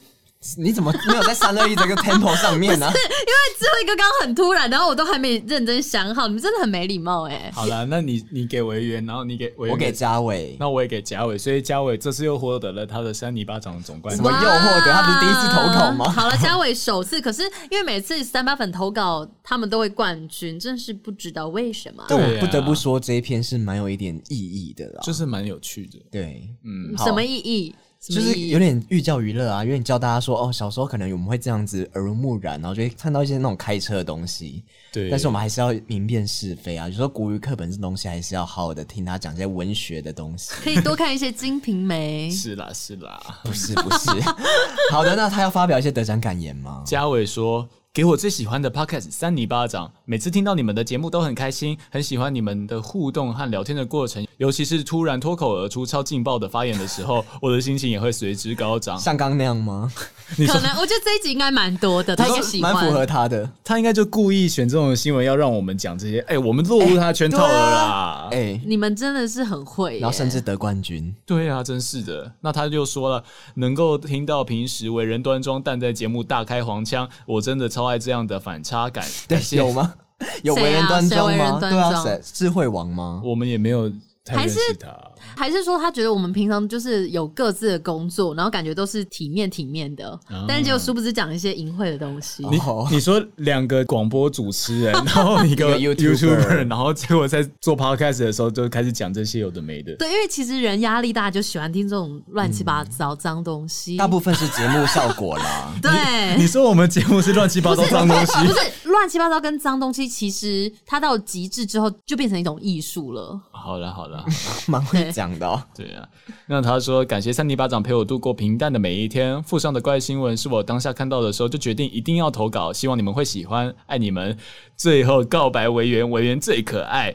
你怎么没有在三二一这个 tempo 上面呢？是因为最后一个刚刚很突然，然后我都还没认真想好，你们真的很没礼貌哎。好了，那你你给维园，然后你给我给嘉伟，那我也给嘉伟，所以嘉伟这次又获得了他的三泥巴掌总冠军。什么又获得？他不是第一次投稿吗？好了，嘉伟首次，可是因为每次三八粉投稿，他们都会冠军，真是不知道为什么。但我不得不说，这一篇是蛮有一点意义的啦，就是蛮有趣的。对，嗯，什么意义？就是有点寓教于乐啊，有点教大家说哦，小时候可能我们会这样子耳濡目染，然后就会看到一些那种开车的东西。对，但是我们还是要明辨是非啊。有时候国语课本这东西还是要好好的听他讲一些文学的东西。可以多看一些《金瓶梅》。是啦，是啦，不是不是。好的，那他要发表一些得奖感言吗？嘉伟说。给我最喜欢的 podcast 三泥巴掌，每次听到你们的节目都很开心，很喜欢你们的互动和聊天的过程，尤其是突然脱口而出超劲爆的发言的时候，我的心情也会随之高涨。像刚那样吗？可能我觉得这一集应该蛮多的，他也喜欢，蛮符合他的。他应该就故意选这种新闻，要让我们讲这些。哎、欸，我们落入他的圈套了啦！哎、欸，你们真的是很会，然后甚至得冠军。对啊，真是的。那他就说了，能够听到平时为人端庄，但在节目大开黄腔，我真的超爱这样的反。差感，对，有吗？有为人端庄吗？对啊，智慧王吗？我们也没有太认识他，还是说他觉得我们平常就是有各自的工作，然后感觉都是体面体面的，哦、但是就殊不知讲一些淫秽的东西。你你说两个广播主持人，然后一个 YouTuber，然后结果在做 Podcast 的时候就开始讲这些有的没的。对，因为其实人压力大，就喜欢听这种乱七八糟脏东西。大部分是节目效果啦。对你，你说我们节目是乱七八糟脏东西？不是乱七八糟跟脏东西，其实它到极致之后就变成一种艺术了。好了好了。蛮会 讲的哦，对啊。那他说：“感谢三尼巴掌陪我度过平淡的每一天。附上的怪新闻是我当下看到的时候就决定一定要投稿，希望你们会喜欢，爱你们。最后告白维园，维园最可爱。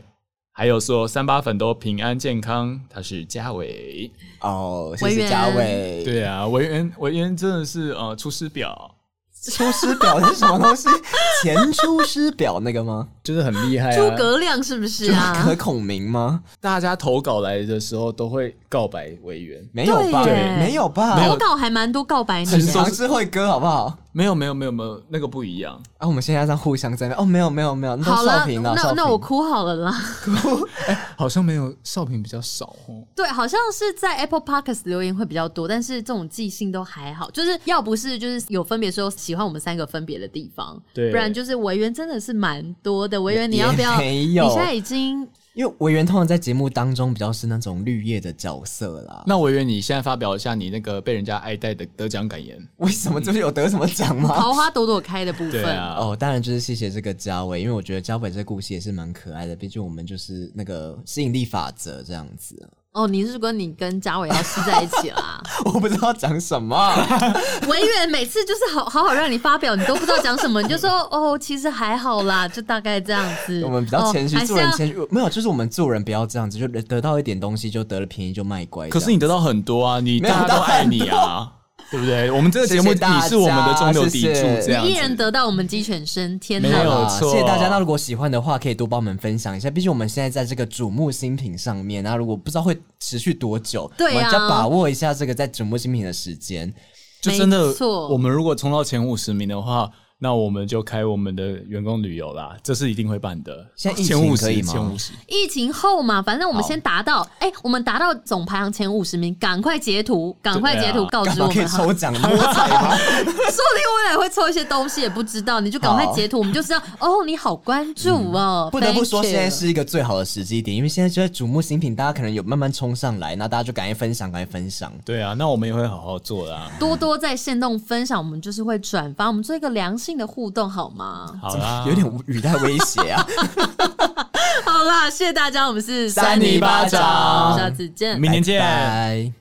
还有说三八粉都平安健康。他是嘉伟哦，谢谢嘉伟。对啊，维园维园真的是呃出师表。” 出师表是什么东西？前出师表那个吗？就是很厉害啊！诸葛亮是不是啊？诸葛孔明吗？大家投稿来的时候都会告白委员，没有吧？没有吧？投稿还蛮多告白的，很常是会歌，好不好？没有，没有，没有，没有，那个不一样啊！我们现在在互相在那哦，没有，没有，没有。好了，那那我哭好了啦。哭，哎，好像没有少平比较少哦。对，好像是在 Apple Podcast 留言会比较多，但是这种记性都还好。就是要不是就是有分别说喜欢我们三个分别的地方，对，不然就是维园真的是蛮多的。维园，你要不要？没有，你现在已经。因为委员通常在节目当中比较是那种绿叶的角色啦。那委员，你现在发表一下你那个被人家爱戴的得奖感言。为什么？就是有得什么奖吗？桃花朵朵开的部分。啊、哦，当然就是谢谢这个嘉伟，因为我觉得嘉伟这个故事也是蛮可爱的。毕竟我们就是那个吸引力法则这样子。哦，你是说你跟嘉伟要是在一起啦？我不知道讲什么。维园每次就是好好好让你发表，你都不知道讲什么，你就说哦，其实还好啦，就大概这样子。我们比较谦虚，做人谦虚，没有，就是我们做人不要这样子，就得到一点东西就得了便宜就卖乖。可是你得到很多啊，你大家都爱你啊。对不对？我们这个节目你是我们的中流砥柱，这样一人得到我们鸡犬升天，没有错。谢谢大家。那如果喜欢的话，可以多帮我们分享一下。毕竟我们现在在这个瞩目新品上面，那如果不知道会持续多久，对啊，我们就要把握一下这个在瞩目新品的时间。就真的，我们如果冲到前五十名的话。那我们就开我们的员工旅游啦，这是一定会办的。现在疫情可以吗？前五十，疫情后嘛，反正我们先达到，哎、欸，我们达到总排行前五十名，赶快截图，赶快截图告知我们，可以抽奖摸彩吗？说不定未来会抽一些东西，也不知道，你就赶快截图，我们就知道哦，你好关注哦。嗯、不得不说，现在是一个最好的时机点，因为现在就在瞩目新品，大家可能有慢慢冲上来，那大家就赶快分享，赶快分享。对啊，那我们也会好好做啦，多多在线动分享，我们就是会转发，我们做一个良性的互动，好。吗？好啦，有点语带威胁啊！好啦，谢谢大家，我们是三尼巴掌，下次见，明天见。拜拜。